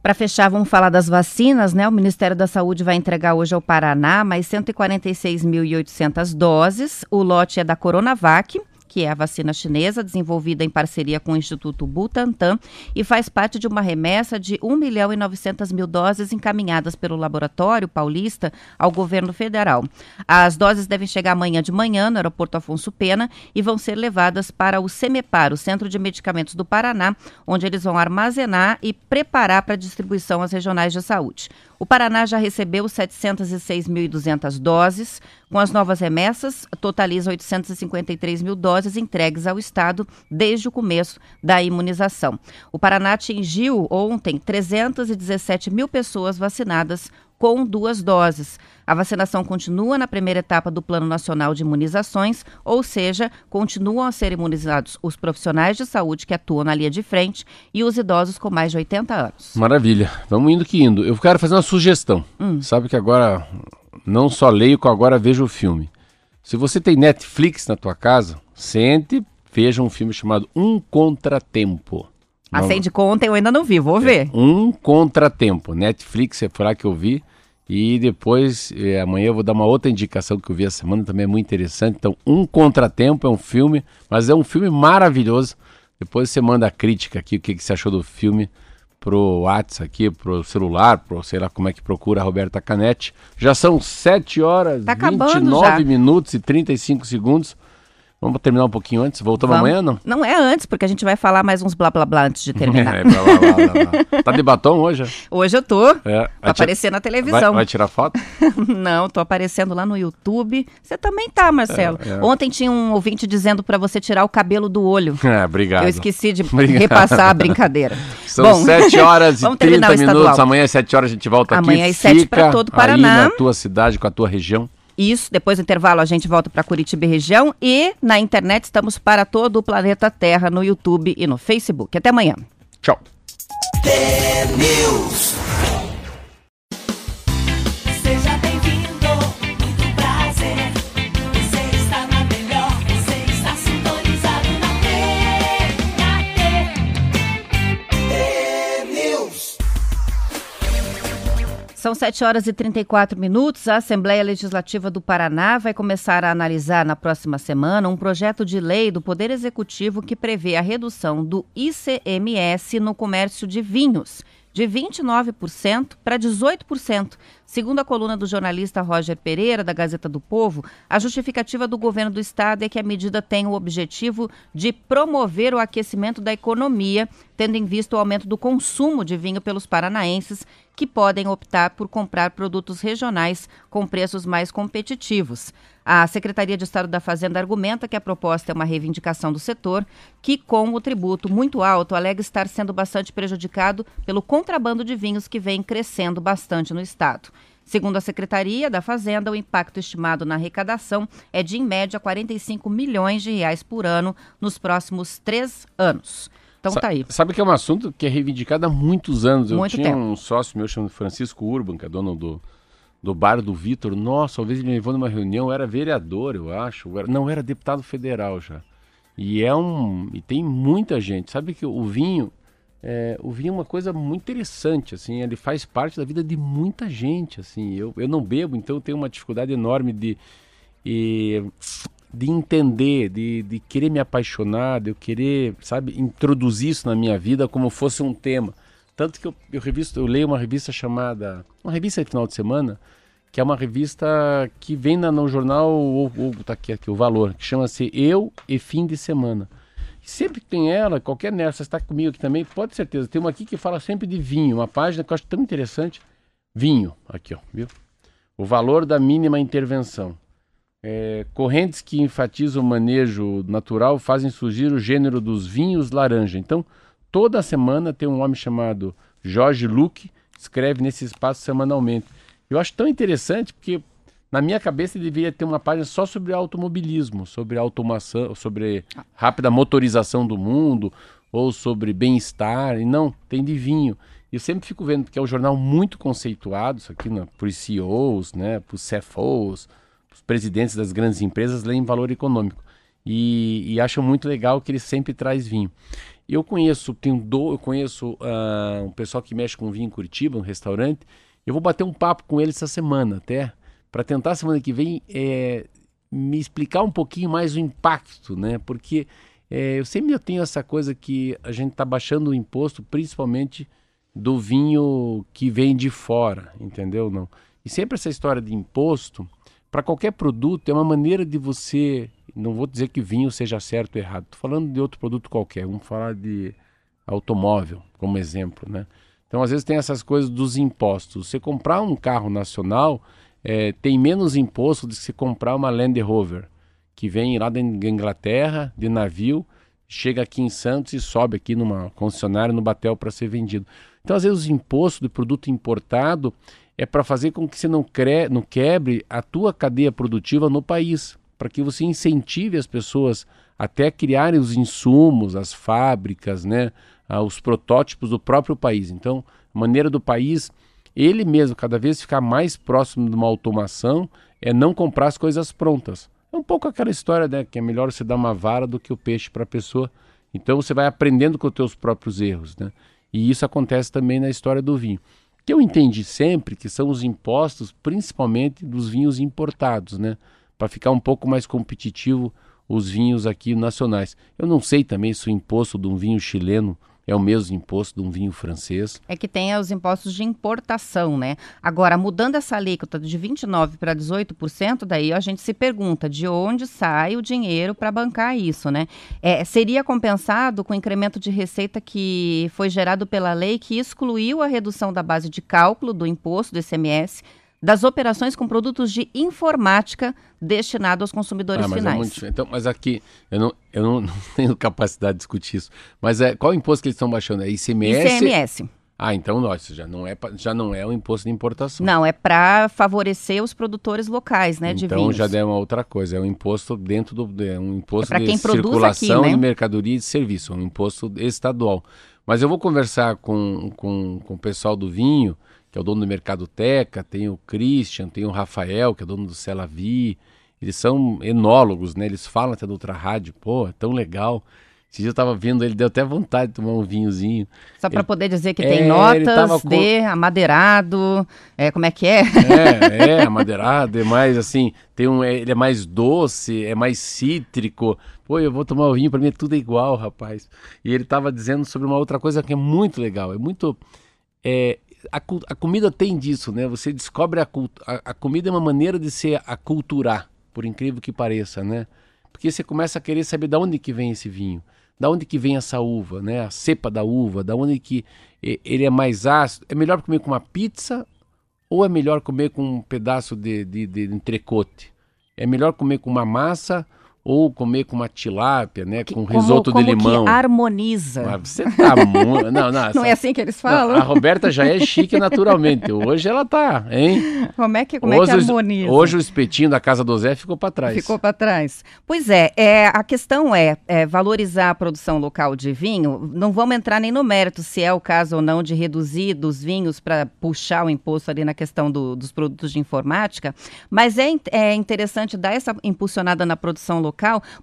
Para fechar, vamos falar das vacinas, né? O Ministério da Saúde vai entregar hoje ao Paraná mais 146.800 doses. O lote é da Coronavac que é a vacina chinesa, desenvolvida em parceria com o Instituto Butantan e faz parte de uma remessa de 1 milhão e 900 mil doses encaminhadas pelo laboratório paulista ao governo federal. As doses devem chegar amanhã de manhã no aeroporto Afonso Pena e vão ser levadas para o CEMEPAR, o Centro de Medicamentos do Paraná, onde eles vão armazenar e preparar para distribuição às regionais de saúde. O Paraná já recebeu 706.200 doses. Com as novas remessas, totaliza 853 mil doses entregues ao Estado desde o começo da imunização. O Paraná atingiu ontem 317 mil pessoas vacinadas com duas doses. A vacinação continua na primeira etapa do Plano Nacional de Imunizações, ou seja, continuam a ser imunizados os profissionais de saúde que atuam na linha de frente e os idosos com mais de 80 anos. Maravilha. Vamos indo que indo. Eu quero fazer uma sugestão. Hum. Sabe que agora não só leio, que agora vejo o filme. Se você tem Netflix na tua casa, sente, veja um filme chamado Um Contratempo. Acende conta, eu ainda não vi, vou é, ver. Um Contratempo. Netflix, é por lá que eu vi. E depois, eh, amanhã eu vou dar uma outra indicação que eu vi essa semana, também é muito interessante. Então, Um Contratempo é um filme, mas é um filme maravilhoso. Depois você manda a crítica aqui, o que, que você achou do filme, pro WhatsApp aqui, pro celular, pro sei lá como é que procura a Roberta Canetti. Já são 7 horas, tá 29 minutos e 35 segundos. Vamos terminar um pouquinho antes? Voltamos Vamos. amanhã, não? Não é antes, porque a gente vai falar mais uns blá blá blá antes de terminar. é, blá, blá, blá, blá. Tá de batom hoje? Hoje eu tô. É, tá aparecendo na televisão. Vai, vai tirar foto? não, tô aparecendo lá no YouTube. Você também tá, Marcelo. É, é. Ontem tinha um ouvinte dizendo para você tirar o cabelo do olho. É, obrigado. Eu esqueci de obrigado. repassar a brincadeira. São Bom, 7 horas e 30 minutos. Amanhã às 7 horas a gente volta Amanhã aqui. Amanhã às 7 para todo o Paraná. Aí na tua cidade, com a tua região. Isso, depois do intervalo a gente volta para Curitiba e região e na internet estamos para todo o planeta Terra no YouTube e no Facebook. Até amanhã. Tchau. São 7 horas e 34 minutos. A Assembleia Legislativa do Paraná vai começar a analisar na próxima semana um projeto de lei do Poder Executivo que prevê a redução do ICMS no comércio de vinhos de 29% para 18%. Segundo a coluna do jornalista Roger Pereira, da Gazeta do Povo, a justificativa do governo do estado é que a medida tem o objetivo de promover o aquecimento da economia, tendo em vista o aumento do consumo de vinho pelos paranaenses, que podem optar por comprar produtos regionais com preços mais competitivos. A Secretaria de Estado da Fazenda argumenta que a proposta é uma reivindicação do setor, que, com o tributo muito alto, alega estar sendo bastante prejudicado pelo contrabando de vinhos que vem crescendo bastante no estado. Segundo a Secretaria da Fazenda, o impacto estimado na arrecadação é de, em média, 45 milhões de reais por ano nos próximos três anos. Então Sa tá aí. Sabe que é um assunto que é reivindicado há muitos anos. Muito Eu tinha tempo. um sócio meu chamado Francisco Urban, que é dono do, do bar do Vitor. Nossa, uma vez ele me levou numa reunião, eu era vereador, eu acho. eu era- não, era deputado federal já. E é um. E tem muita gente. Sabe que o vinho. é, o vinho é uma coisa muito interessante, assim, ele faz parte da vida de muita gente, assim. Eu, eu não bebo, então eu tenho uma dificuldade enorme de, de entender, de, de querer me apaixonar, de eu querer, sabe, introduzir isso na minha vida como fosse um tema. Tanto que eu, eu, revisto, eu leio uma revista chamada. Uma revista de final de semana, que é uma revista que vem na, no jornal, ou, ou tá aqui, aqui, o Valor, que chama-se Eu e Fim de Semana. E sempre que tem ela, qualquer nessa, está comigo aqui também, pode certeza. Tem uma aqui que fala sempre de vinho, uma página que eu acho tão interessante. Vinho, aqui ó, viu? O valor da mínima intervenção. É, correntes que enfatizam o manejo natural fazem surgir o gênero dos vinhos laranja. Então, toda semana tem um homem chamado Jorge Luque, escreve nesse espaço semanalmente. Eu acho tão interessante porque na minha cabeça deveria ter uma página só sobre automobilismo, sobre automação, sobre rápida motorização do mundo ou sobre bem-estar. E não, tem de vinho. Eu sempre fico vendo que é um jornal muito conceituado, isso aqui né, por CEOs, né, por CFOs, os presidentes das grandes empresas leem valor econômico. E, e acham muito legal que ele sempre traz vinho. Eu conheço, tenho do, eu conheço ah, um pessoal que mexe com vinho em Curitiba, um restaurante. Eu vou bater um papo com ele essa semana até, para tentar semana que vem é, me explicar um pouquinho mais o impacto, né? Porque é, eu sempre eu tenho essa coisa que a gente está baixando o imposto, principalmente do vinho que vem de fora, entendeu? Não. E sempre essa história de imposto, para qualquer produto, é uma maneira de você. Não vou dizer que vinho seja certo ou errado, estou falando de outro produto qualquer, vamos falar de automóvel, como exemplo, né? Então, às vezes, tem essas coisas dos impostos. Você comprar um carro nacional é, tem menos imposto do que você comprar uma Land Rover, que vem lá da Inglaterra, de navio, chega aqui em Santos e sobe aqui numa concessionária no Batel para ser vendido. Então, às vezes, os impostos do produto importado é para fazer com que você não, cre... não quebre a tua cadeia produtiva no país, para que você incentive as pessoas até criarem os insumos, as fábricas, né, ah, os protótipos do próprio país. Então, maneira do país, ele mesmo, cada vez ficar mais próximo de uma automação, é não comprar as coisas prontas. É um pouco aquela história, né, que é melhor você dar uma vara do que o peixe para a pessoa. Então, você vai aprendendo com os teus próprios erros, né? E isso acontece também na história do vinho. Que eu entendi sempre que são os impostos, principalmente dos vinhos importados, né? Para ficar um pouco mais competitivo os vinhos aqui nacionais. Eu não sei também se o imposto de um vinho chileno é o mesmo imposto de um vinho francês. É que tem os impostos de importação, né? Agora, mudando essa alíquota de 29% para 18%, daí a gente se pergunta de onde sai o dinheiro para bancar isso, né? É, seria compensado com o incremento de receita que foi gerado pela lei que excluiu a redução da base de cálculo do imposto do ICMS das operações com produtos de informática destinados aos consumidores Ah, mas é finais. muito diferente. Então, mas aqui, eu não, eu não, não tenho capacidade de discutir isso. Mas é, qual imposto que eles estão baixando? É ICMS? ICMS. Ah, então, nossa, já não é, já não é o imposto de importação. Não, é para favorecer os produtores locais, né, de então vinhos. já é uma outra coisa, é um imposto dentro do é um imposto É de circulação aqui, né? de mercadoria e de serviço, um imposto estadual. Mas eu vou conversar com, com, com o pessoal do vinho, que é o dono do Mercado Teca, tem o Christian, tem o Rafael, que é dono do Celavi. Eles são enólogos, né? Eles falam até do outra rádio, pô, é tão legal. Esse dia eu tava vendo ele, deu até vontade de tomar um vinhozinho. Só para poder dizer que É, tem notas com- de amadeirado, é, como é que é? É, é, amadeirado, é mais assim, tem um, é- ele é mais doce, é mais cítrico. Pô, eu vou tomar o vinho, pra mim é tudo igual, rapaz. E ele tava dizendo sobre uma outra coisa que é muito legal, é muito... É, a, a comida tem disso, né? Você descobre a, a, a comida é uma maneira de se aculturar, por incrível que pareça, né? Porque você começa a querer saber de onde que vem esse vinho, da onde que vem essa uva, né? A cepa da uva, da onde que ele é mais ácido. É melhor comer com uma pizza ou é melhor comer com um pedaço de, de, de entrecote? É melhor comer com uma massa ou comer com uma tilápia, né? com Como- risoto como de limão? que harmoniza. Mas você tá muito... Não, não, Não é assim que eles não, falam? a Roberta já é chique naturalmente. Hoje ela tá, hein? Como é que, como é que hoje, os- harmoniza? hoje o espetinho da casa do Zé ficou para trás. Ficou para trás. Pois é, é, a questão é, é valorizar a produção local de vinho. Não vamos entrar nem no mérito se é o caso ou não de reduzir dos vinhos para puxar o imposto ali na questão do- dos produtos de informática, mas é, é interessante dar essa impulsionada na produção local,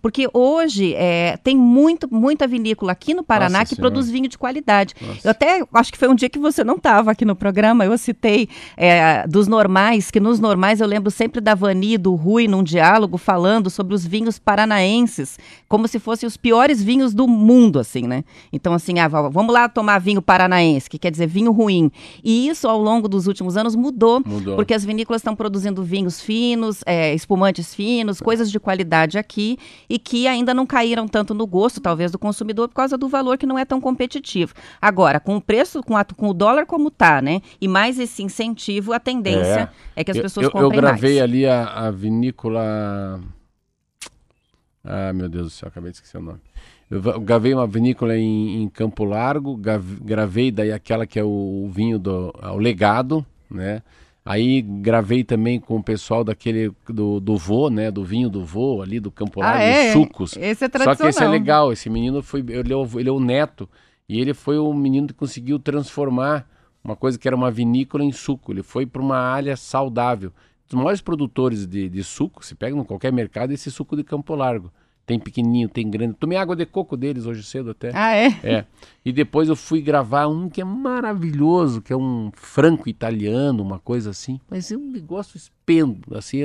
porque hoje é, tem muito, muita vinícola aqui no Paraná Nossa que Senhora. produz vinho de qualidade. Nossa. Eu até acho que foi um dia que você não estava aqui no programa, eu citei é, dos normais, que nos normais eu lembro sempre da Vani e do Rui num diálogo falando sobre os vinhos paranaenses, como se fossem os piores vinhos do mundo, assim, né? Então, assim, ah, va- vamos lá tomar vinho paranaense, que quer dizer vinho ruim. E isso, ao longo dos últimos anos, mudou, Mudou. porque as vinícolas estão produzindo vinhos finos, é, espumantes finos, coisas de qualidade aqui, e que ainda não caíram tanto no gosto, talvez, do consumidor, por causa do valor que não é tão competitivo. Agora, com o preço, com, a- com o dólar como tá, né? E mais esse incentivo, a tendência é, que as Eu- pessoas eu, eu, comprem gravei mais. ali a, a vinícola. Ah, meu Deus do céu, acabei de esquecer o nome. Eu eu gravei uma vinícola em, em Campo Largo, gravei daí aquela que é o, o vinho do o legado, né? Aí gravei também com o pessoal daquele do, do vô, né? Do vinho do vô ali do Campo Largo, Ah, é? os sucos. Esse é Só tradicional. que esse é legal, esse menino foi, ele é, o, ele é o neto, e ele foi o menino que conseguiu transformar uma coisa que era uma vinícola em suco. Ele foi para uma área saudável. Os maiores produtores de, de suco, se pega em qualquer mercado, é esse suco de Campo Largo. Tem pequenininho, tem grande. Tomei água de coco deles hoje cedo até. Ah, é? É. E depois eu fui gravar um que é maravilhoso, que é um franco italiano, uma coisa assim. Mas é um negócio espendo, assim,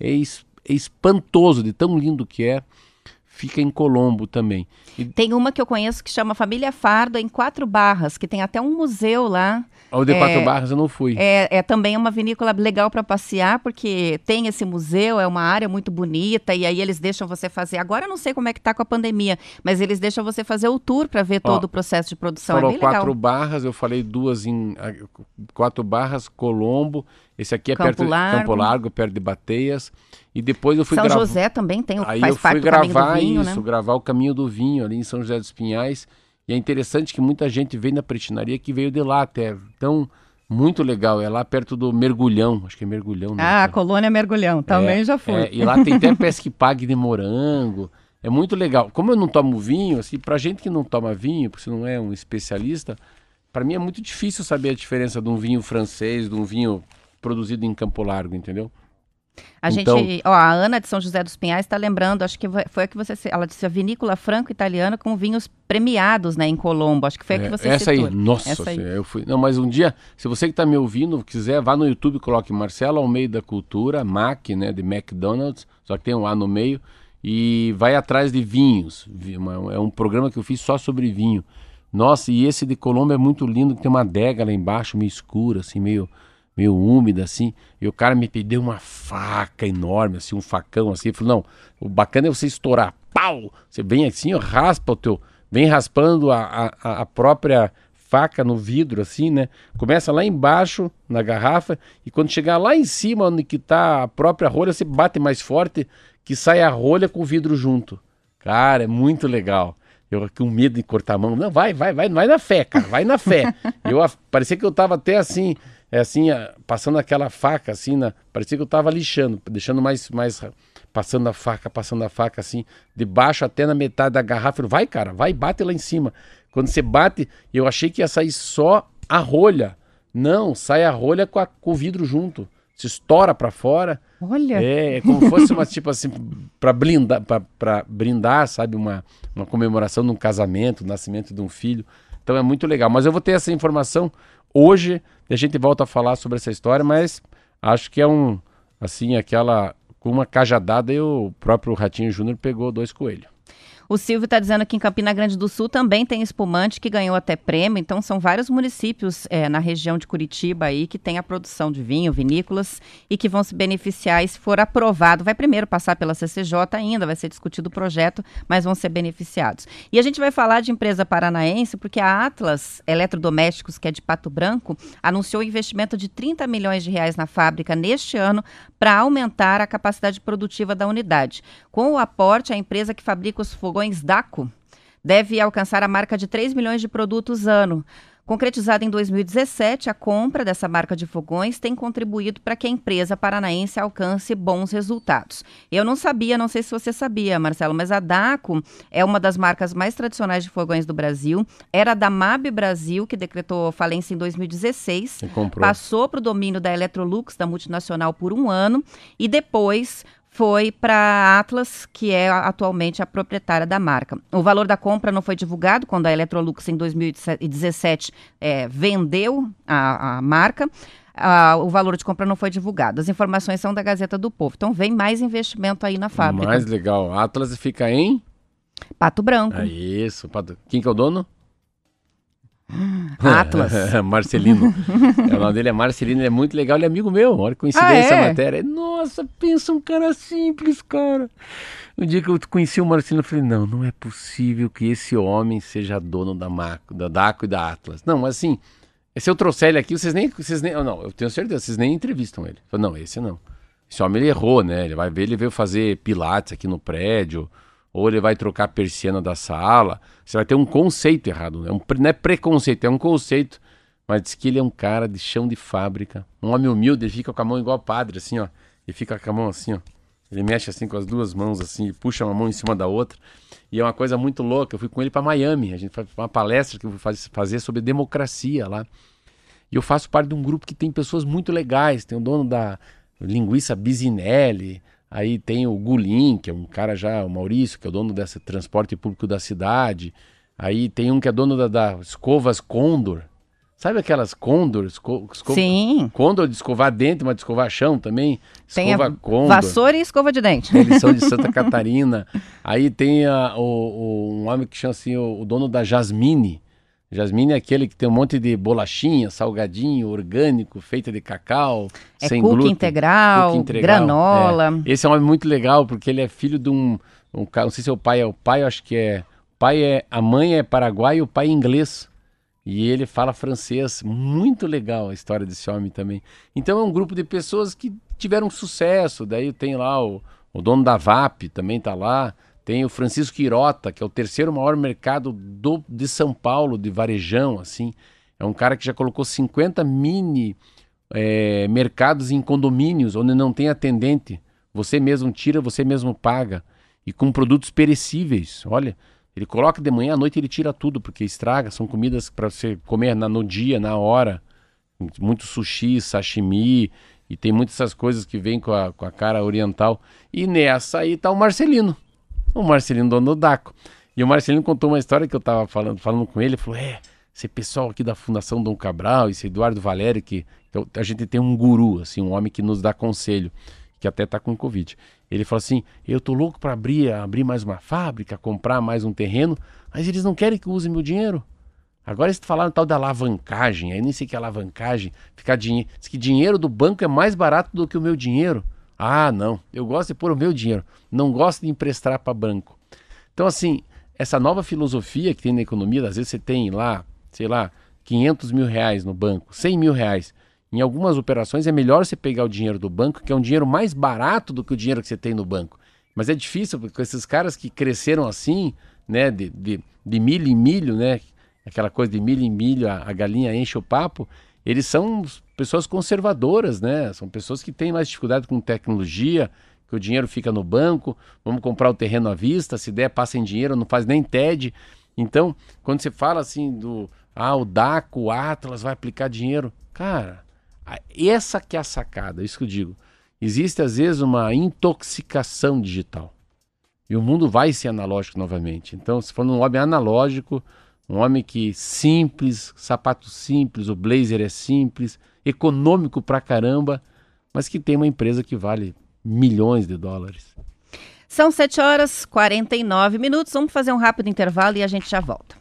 é, é é espantoso de tão lindo que é. Fica em Colombo também. E Tem uma que eu conheço que chama Família Fardo, em Quatro Barras, que tem até um museu lá. ao de Quatro É, Barras eu não fui. É, é também uma vinícola legal para passear, porque tem esse museu, é uma área muito bonita, e aí eles deixam você fazer. Agora eu não sei como é que tá com a pandemia, mas eles deixam você fazer o tour para ver Ó, todo o processo de produção. Falou é bem quatro legal. barras, eu falei duas em. ah, Quatro barras, Colombo. Esse aqui é Campo perto Largo. de Campo Largo, perto de Bateias. E depois eu fui São. José também tem, o- Aí faz eu fui gravar vinho, isso, né? gravar o caminho do vinho ali em São José dos Pinhais. E é interessante que muita gente vem da pretinaria que veio de lá até. Então, muito legal. É lá perto do Mergulhão. Acho que é Mergulhão, né? Ah, a Colônia Mergulhão, também É, já fui. é, e lá tem até pesque pague de morango. É muito legal. Como eu não tomo vinho, assim, pra gente que não toma vinho, porque você não é um especialista, pra mim é muito difícil saber a diferença de um vinho francês, de um vinho produzido em Campo Largo, entendeu? A Então- gente, ó, a Ana de São José dos Pinhais está lembrando, acho que foi a que você, ela disse a vinícola franco-italiana com vinhos premiados, né, em Colombo. Acho que foi a que É, você essa citou. aí, nossa, Essa aí. Eu fui. Não, mas um dia, se você que está me ouvindo quiser, vá no YouTube, coloque Marcelo Almeida Cultura, Mac, né, de McDonald's, só que tem um A no meio, e vai atrás de vinhos. É um programa que eu fiz só sobre vinho. Nossa, e esse de Colombo é muito lindo, tem uma adega lá embaixo, meio escura, assim, meio meio úmida assim, e o cara me pediu uma faca enorme, assim, um facão assim, falou, não, o bacana é você estourar, pau, você vem assim, ó, raspa o teu, vem raspando a, a, a própria faca no vidro, assim, né, começa lá embaixo, na garrafa, e quando chegar lá em cima, onde que tá a própria rolha, você bate mais forte, que sai a rolha com o vidro junto, cara, é muito legal. Eu com medo de cortar a mão. Não, vai, vai, vai, vai na fé, cara, vai na fé. eu parecia que eu tava até assim, é assim, passando aquela faca assim, na, parecia que eu tava lixando, deixando mais mais passando a faca, passando a faca assim, de baixo até na metade da garrafa. Eu, vai, cara, vai, bate lá em cima. Quando você bate, eu achei que ia sair só a rolha. Não, sai a rolha com, a- com o vidro junto. se estoura para fora. Olha. É, é como fosse uma tipo assim para blindar, para brindar, sabe, uma, uma comemoração de um casamento, nascimento de um filho. Então é muito legal. Mas eu vou ter essa informação hoje. A gente volta a falar sobre essa história, mas acho que é um assim aquela com uma cajadada e o próprio Ratinho Júnior pegou dois coelhos. O Silvio está dizendo que em Campina Grande do Sul também tem espumante que ganhou até prêmio. Então são vários municípios é, na região de Curitiba aí que tem a produção de vinho, vinícolas e que vão se beneficiar se for aprovado. Vai primeiro passar pela CCJ ainda, vai ser discutido o projeto, mas vão ser beneficiados. E a gente vai falar de empresa paranaense porque a Atlas Eletrodomésticos, que é de Pato Branco, anunciou investimento de 30 milhões de reais na fábrica neste ano para aumentar a capacidade produtiva da unidade. Com o aporte, a empresa que fabrica os fogões DACO deve alcançar a marca de 3 milhões de produtos ano. Concretizada em 2017, a compra dessa marca de fogões tem contribuído para que a empresa paranaense alcance bons resultados. Eu não sabia, não sei se você sabia, Marcelo, mas a DACO é uma das marcas mais tradicionais de fogões do Brasil. Era da MAB Brasil, que decretou falência em 2016. Passou para o domínio da Electrolux, da multinacional, por um ano. E depois foi para a Atlas, que é atualmente a proprietária da marca. O valor da compra não foi divulgado quando a Electrolux, em 2017, é, vendeu a, a marca. o valor de compra não foi divulgado. As informações são da Gazeta do Povo. Então, vem mais investimento aí na fábrica. Mais legal. A Atlas fica em? Pato Branco. É isso. Pato... Quem que é o dono? Atlas. Marcelino. o nome dele é Marcelino, ele é muito legal, ele é amigo meu. Olha que coincidência ah, é? a matéria. Nossa, pensa um cara simples, cara. No dia que eu conheci o Marcelino, eu falei: não, não é possível que esse homem seja dono da, Maco, da DACO e da Atlas. Não, mas assim, se eu trouxer ele aqui, vocês nem. Vocês nem não, eu tenho certeza, vocês nem entrevistam ele. Eu falei, não, esse não. Esse homem ele errou, né? Ele vai ver, ele veio fazer pilates aqui no prédio ou ele vai trocar a persiana da sala. Você vai ter um conceito errado. É um, não é preconceito, é um conceito. Mas diz que ele é um cara de chão de fábrica. Um homem humilde, ele fica com a mão igual padre, assim, ó. Ele fica com a mão assim, ó. Ele mexe assim com as duas mãos, assim, e puxa uma mão em cima da outra. E é uma coisa muito louca. Eu fui com ele para Miami. A gente foi uma palestra que eu fui fazer sobre democracia lá. E eu faço parte de um grupo que tem pessoas muito legais. Tem o dono da linguiça Bisinelli, Aí tem o Gulim, que é um cara já, o Maurício, que é o dono desse transporte público da cidade. Aí tem um que é dono da, da Escovas Condor. Sabe aquelas Condor? Esco, escova, Sim. Condor de escovar dente, mas de escovar chão também. Escova tem Condor. vassoura e escova de dente. Eles são de Santa Catarina. Aí tem a, o, o, um homem que chama assim, o, o dono da Jasmine Jasmine é aquele que tem um monte de bolachinha, salgadinho, orgânico, feita de cacau, é sem glúten. Integral, cookie integral, granola. É. Esse é um homem muito legal porque ele é filho de um, um não sei se é o pai é o pai, eu acho que é, o pai é, a mãe é paraguai e o pai é inglês. E ele fala francês, muito legal a história desse homem também. Então é um grupo de pessoas que tiveram sucesso. Daí tem lá o, o dono da VAP, também está lá. Tem o Francisco Quirota, que é o terceiro maior mercado do, de São Paulo, de varejão, assim. É um cara que já colocou 50 mini é, mercados em condomínios, onde não tem atendente. Você mesmo tira, você mesmo paga. E com produtos perecíveis. Olha, ele coloca de manhã, à noite ele tira tudo, porque estraga. São comidas para você comer na, no dia, na hora. Muito sushi, sashimi. E tem muitas essas coisas que vêm com a, com a cara oriental. E nessa aí tá o Marcelino o Marcelino, dono do Daco. E o Marcelino contou uma história que eu estava falando, falando com ele, ele falou, é, esse pessoal aqui da Fundação Dom Cabral, esse Eduardo Valério, que então, a gente tem um guru, assim, um homem que nos dá conselho, que até está com Covid. Ele falou assim, eu tô louco para abrir, abrir mais uma fábrica, comprar mais um terreno, mas eles não querem que eu use meu dinheiro. Agora eles falaram tal da alavancagem, aí nem sei que é alavancagem, ficar dinheiro, diz que dinheiro do banco é mais barato do que o meu dinheiro. Ah, não, eu gosto de pôr o meu dinheiro, não gosto de emprestar para banco. Então, assim, essa nova filosofia que tem na economia, às vezes você tem lá, sei lá, 500 mil reais no banco, 100 mil reais. Em algumas operações é melhor você pegar o dinheiro do banco, que é um dinheiro mais barato do que o dinheiro que você tem no banco. Mas é difícil, porque esses caras que cresceram assim, né, de, de, de milho em milho, né, aquela coisa de milho em milho, a, a galinha enche o papo, eles são pessoas conservadoras, né? São pessoas que têm mais dificuldade com tecnologia, que o dinheiro fica no banco, vamos comprar o terreno à vista, se der, passa em dinheiro, não faz nem TED. Então, quando você fala assim do, ah, o DACO, o Atlas vai aplicar dinheiro, cara, Essa que é a sacada, isso que eu digo. Existe às vezes uma intoxicação digital. E o mundo vai ser analógico novamente. Então, se for um homem analógico, um homem que simples, sapato simples, o blazer é simples, econômico pra caramba, mas que tem uma empresa que vale milhões de dólares. São 7 horas 49 minutos. Vamos fazer um rápido intervalo e a gente já volta.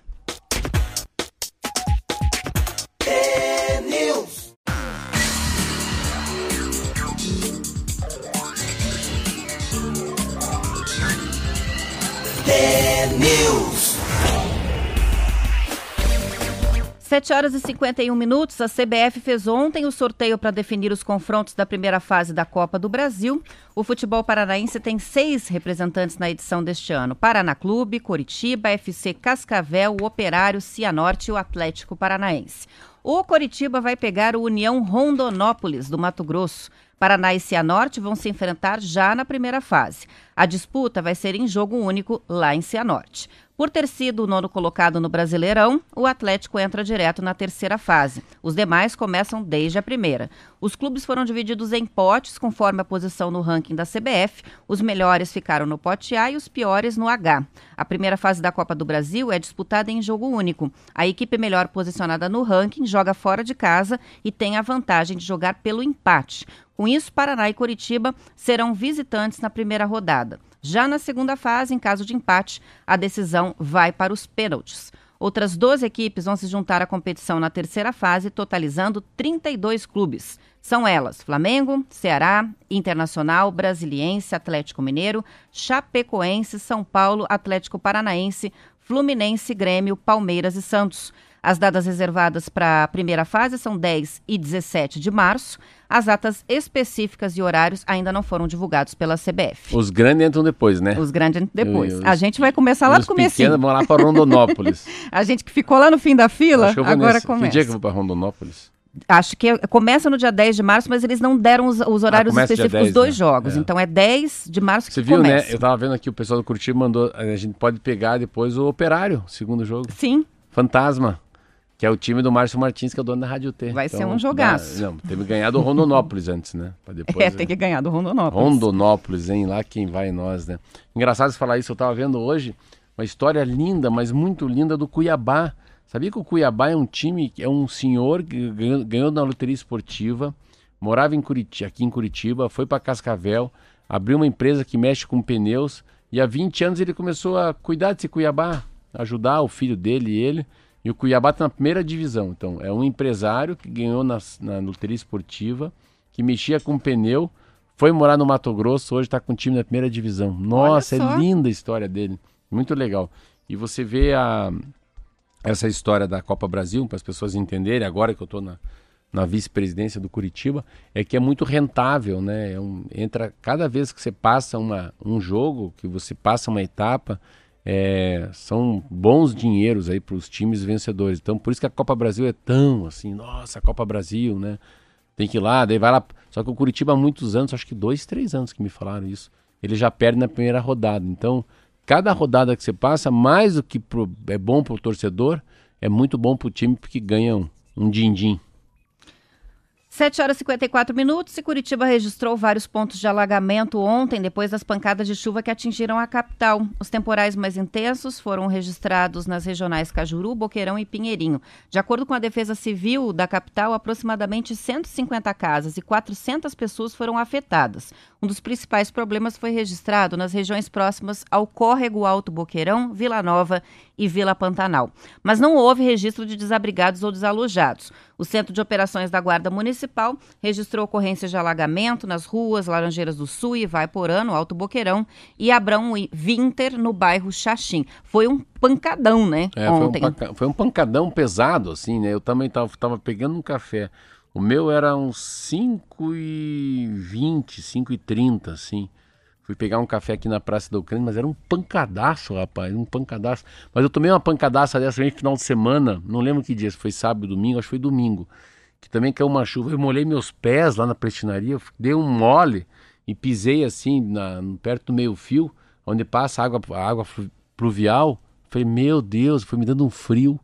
7 horas e 51 minutos. A CBF fez ontem o sorteio para definir os confrontos da primeira fase da Copa do Brasil. O futebol paranaense tem seis representantes na edição deste ano: Paraná Clube, Coritiba, FC Cascavel, o Operário, Cianorte e o Atlético Paranaense. O Coritiba vai pegar o União Rondonópolis, do Mato Grosso. Paraná e Cianorte vão se enfrentar já na primeira fase. A disputa vai ser em jogo único lá em Cianorte. Por ter sido o nono colocado no Brasileirão, o Atlético entra direto na terceira fase. Os demais começam desde a primeira. Os clubes foram divididos em potes conforme a posição no ranking da CBF. Os melhores ficaram no pote A e os piores no H. A primeira fase da Copa do Brasil é disputada em jogo único. A equipe melhor posicionada no ranking joga fora de casa e tem a vantagem de jogar pelo empate. Com isso, Paraná e Curitiba serão visitantes na primeira rodada. Já na segunda fase, em caso de empate, a decisão vai para os pênaltis. Outras 12 equipes vão se juntar à competição na terceira fase, totalizando 32 clubes. São elas: Flamengo, Ceará, Internacional, Brasiliense, Atlético Mineiro, Chapecoense, São Paulo, Atlético Paranaense, Fluminense, Grêmio, Palmeiras e Santos. As datas reservadas para a primeira fase são 10 e 17 de março. As datas específicas e horários ainda não foram divulgados pela CBF. Os grandes entram depois, né? Os grandes entram depois. Os- a gente vai começar lá Os do começo. pequenos vão lá para Rondonópolis. A gente que ficou lá no fim da fila, agora nesse. começa. Que dia que eu vou para Rondonópolis? Acho que começa no dia 10 de março, mas eles não deram os, os horários começa dia específicos 10, dos né? jogos. É. Então é 10 de março Você que viu, começa. né? Eu tava vendo aqui o pessoal do Curitiba mandou. A gente pode pegar depois o Operário, segundo jogo. Sim, Fantasma. Que é o time do Márcio Martins, que é o dono da Rádio T. Vai ser um jogaço. dá- não, teve ganhado o Rondonópolis antes, né? Pra depois, é, tem que ganhar do Rondonópolis. Rondonópolis, hein? Lá quem vai nós, né? Engraçado você falar isso, eu tava vendo hoje uma história linda, mas muito linda do Cuiabá. Sabia que o Cuiabá é um time, é um senhor que ganhou, ganhou na loteria esportiva, morava em Curitiba, aqui em Curitiba, foi para Cascavel, abriu uma empresa que mexe com pneus e há 20 anos ele começou a cuidar desse Cuiabá, ajudar o filho dele e ele. E o Cuiabá está na primeira divisão. Então, é um empresário que ganhou na, na loteria esportiva, que mexia com pneu, foi morar no Mato Grosso, hoje está com o time na primeira divisão. Nossa, é linda a história dele. Muito legal. E você vê a, essa história da Copa Brasil, para as pessoas entenderem, agora que eu estou na, na vice-presidência do Curitiba, é que é muito rentável, né? É um- entra cada vez que você passa uma, um jogo, que você passa uma etapa, é, são bons dinheiros aí para os times vencedores. Então, por isso que a Copa Brasil é tão assim, nossa, Copa Brasil, né? Tem que ir lá, daí vai lá. Só que o Curitiba há muitos anos, acho que dois, três anos que me falaram isso, ele já perde na primeira rodada. Então, cada rodada que você passa, mais do que pro- é bom para o torcedor, é muito bom para o time porque ganha um, um din-din. 7 horas e 54 minutos e Curitiba registrou vários pontos de alagamento ontem, depois das pancadas de chuva que atingiram a capital. Os temporais mais intensos foram registrados nas regionais Cajuru, Boqueirão e Pinheirinho. De acordo com a Defesa Civil da capital, aproximadamente 150 casas e 400 pessoas foram afetadas. Um dos principais problemas foi registrado nas regiões próximas ao Córrego Alto Boqueirão, Vila Nova e Vila Pantanal. Mas não houve registro de desabrigados ou desalojados. O Centro de Operações da Guarda Municipal registrou ocorrências de alagamento nas ruas Laranjeiras do Sul e Vaiporã, no Alto Boqueirão, e Abrão e Winter, no bairro Xaxim. Foi um pancadão, né, É, foi, um ontem. panca- foi um pancadão pesado, assim, né? Eu também tava, tava pegando um café. O meu era uns 5 e 20, 5 e 30, assim. Fui pegar um café aqui na Praça da Ucrânia, mas era um pancadaço, rapaz, um pancadaço. Mas eu tomei uma pancadaça dessa no final de semana, não lembro que dia, se foi sábado, domingo, acho que foi domingo. Que também caiu uma chuva, eu molhei meus pés lá na prestinaria, dei um mole e pisei assim, na, perto do meio fio, onde passa a água, a água pluvial. Falei, meu Deus, foi me dando um frio.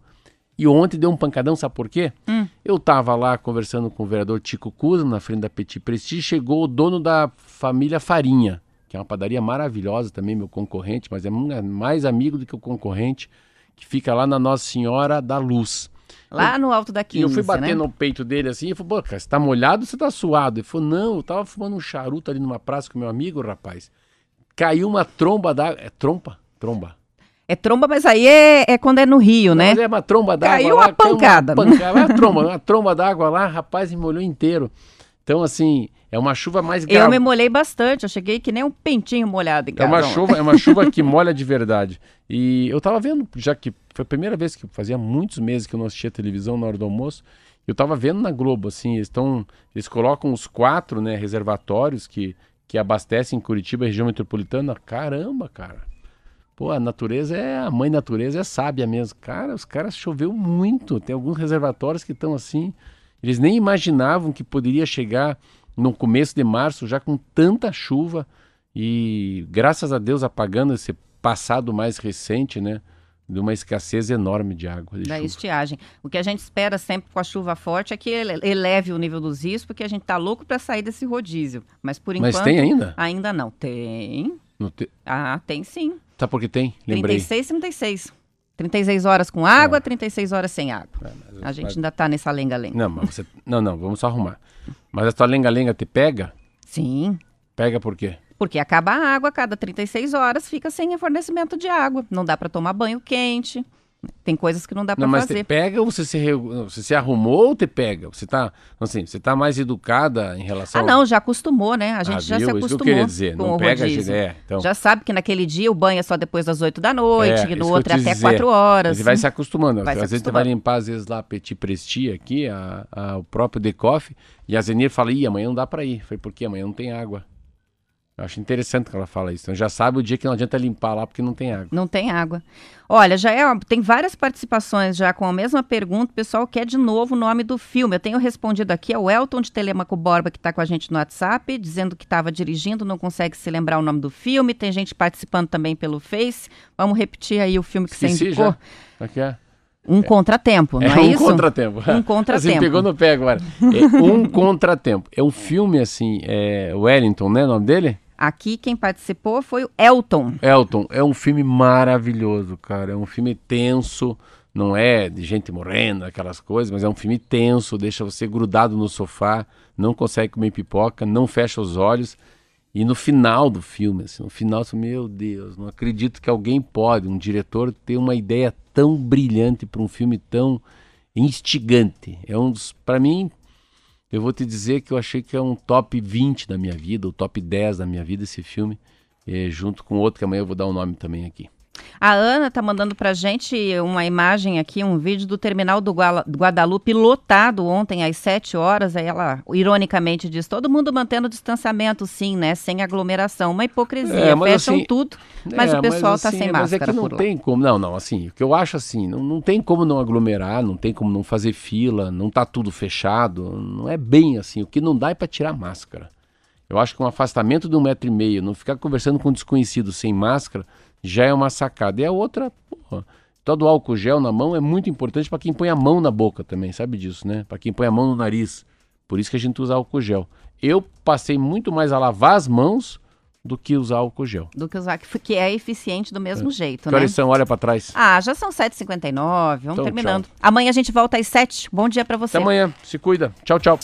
E ontem deu um pancadão, sabe por quê? Eu tava lá conversando com o vereador Tico Cusa, na frente da Petit Prestige, chegou o dono da família Farinha, que é uma padaria maravilhosa também, meu concorrente, mas é mais amigo do que o concorrente, que fica lá na Nossa Senhora da Luz. Lá eu, no alto da 15, E eu fui bater né? no peito dele assim, e falei, pô, cara, você tá molhado ou você tá suado? Ele falou, não, eu tava fumando um charuto ali numa praça com meu amigo, rapaz. Caiu uma tromba d'água. É trompa? Tromba. É tromba, mas aí é, é quando é no Rio, Não, né? Mas é uma tromba d'água Caiu lá. uma pancada. Uma, pancada, uma tromba, uma tromba d'água lá, rapaz, me molhou inteiro. Então, assim, é uma chuva mais Eu grave. me molhei bastante, eu cheguei que nem um pentinho molhado em É casa. uma ontem. chuva, é uma chuva que molha de verdade. E eu tava vendo, já que foi a primeira vez que fazia muitos meses que eu não assistia televisão na hora do almoço, eu tava vendo na Globo, assim, eles estão. Eles colocam os quatro né, reservatórios que, que abastecem Curitiba, região metropolitana. Caramba, cara. Pô, a natureza é. A mãe natureza é sábia mesmo. Cara, os caras choveu muito. Tem alguns reservatórios que estão assim. Eles nem imaginavam que poderia chegar no começo de março já com tanta chuva. E graças a Deus apagando esse passado mais recente, né? De uma escassez enorme de água. De da chuva. estiagem. O que a gente espera sempre com a chuva forte é que ele eleve o nível dos rios, porque a gente tá louco para sair desse rodízio. Mas por Mas enquanto. tem ainda? Ainda não. Tem. Não te- Ah, tem sim. Tá porque tem? Lembrei. 36 36. 36 horas com água, 36 horas sem água. A gente mas- ainda tá nessa lenga-lenga. Não, mas você. Não, não, vamos só arrumar. Mas a tua lenga-lenga te pega? Sim. Pega por quê? Porque acaba a água, a cada 36 horas fica sem fornecimento de água. Não dá para tomar banho quente. Tem coisas que não dá para Não, mas fazer. te pega ou você se, re- você se arrumou ou te pega? Você tá, assim, você tá mais educada em relação Ah, não, já acostumou, né? A gente Ah, já viu? se Isso que eu acostumou queria dizer, com não o pega rodízio. é, então. Já sabe que naquele dia o banho é só depois das 8 da noite, É, no outro é até dizer. 4 horas. Ele vai se acostumando. Vai Às se vezes você vai limpar, às vezes, lá Petit Presti aqui, a, a- o próprio Decoff, e a Zenir fala, ih, amanhã não dá pra ir. Foi porque amanhã não tem água. Eu acho interessante que ela fala isso. Então já sabe o dia que não adianta limpar lá porque não tem água. Não tem água. Olha, já é, ó, tem várias participações já com a mesma pergunta. O pessoal quer de novo o nome do filme. Eu tenho respondido aqui, é o Elton de Telemaco Borba, que está com a gente no WhatsApp, dizendo que estava dirigindo, não consegue se lembrar o nome do filme. Tem gente participando também pelo Face. Vamos repetir aí o filme que você Esqueci indicou. já. Como é é? Um contratempo, não é, um isso? contratempo. Um contratempo. Assim, pegou no pé agora. É um contratempo. É um filme assim, é Wellington, né? O nome dele? Aqui quem participou foi o Elton. Elton. É um filme maravilhoso, cara. É um filme tenso. Não é de gente morrendo, aquelas coisas, mas é um filme tenso, deixa você grudado no sofá, não consegue comer pipoca, não fecha os olhos. E no final do filme, assim, no final, você, meu Deus, não acredito que alguém pode, um diretor, ter uma ideia tão brilhante para um filme tão instigante. É um dos, para mim, eu vou te dizer que eu achei que é um top 20 da minha vida, o top 10 da minha vida esse filme, eh, junto com outro que amanhã eu vou dar o nome também aqui. A Ana tá mandando pra gente uma imagem aqui, um vídeo do terminal do Guadalupe lotado ontem às 7 horas. Aí ela ironicamente diz: todo mundo mantendo distanciamento, sim, né? Sem aglomeração. Uma hipocrisia. É, mas Fecham assim- tudo, mas É, o pessoal tá assim, sem mas máscara é que não por lá. tem como. Não, não, assim, o que eu acho assim, não, não tem como não aglomerar, não tem como não fazer fila, não tá tudo fechado, não é bem assim. O que não dá é para tirar máscara. Eu acho que um afastamento de um metro e meio, não ficar conversando com um desconhecido sem máscara, já é uma sacada. E a outra, porra, todo álcool gel na mão é muito importante para quem põe a mão na boca também, sabe disso, né? Para quem põe a mão no nariz. Por isso que a gente usa álcool gel. Eu passei muito mais a lavar as mãos do que usar álcool gel. Do que usar, que é eficiente do mesmo é. jeito, que né? Que? Olha para trás. Ah, já são 7h59, vamos então, terminando. Tchau. Amanhã a gente volta às 7 Bom dia para você. Até amanhã, se cuida. Tchau, tchau.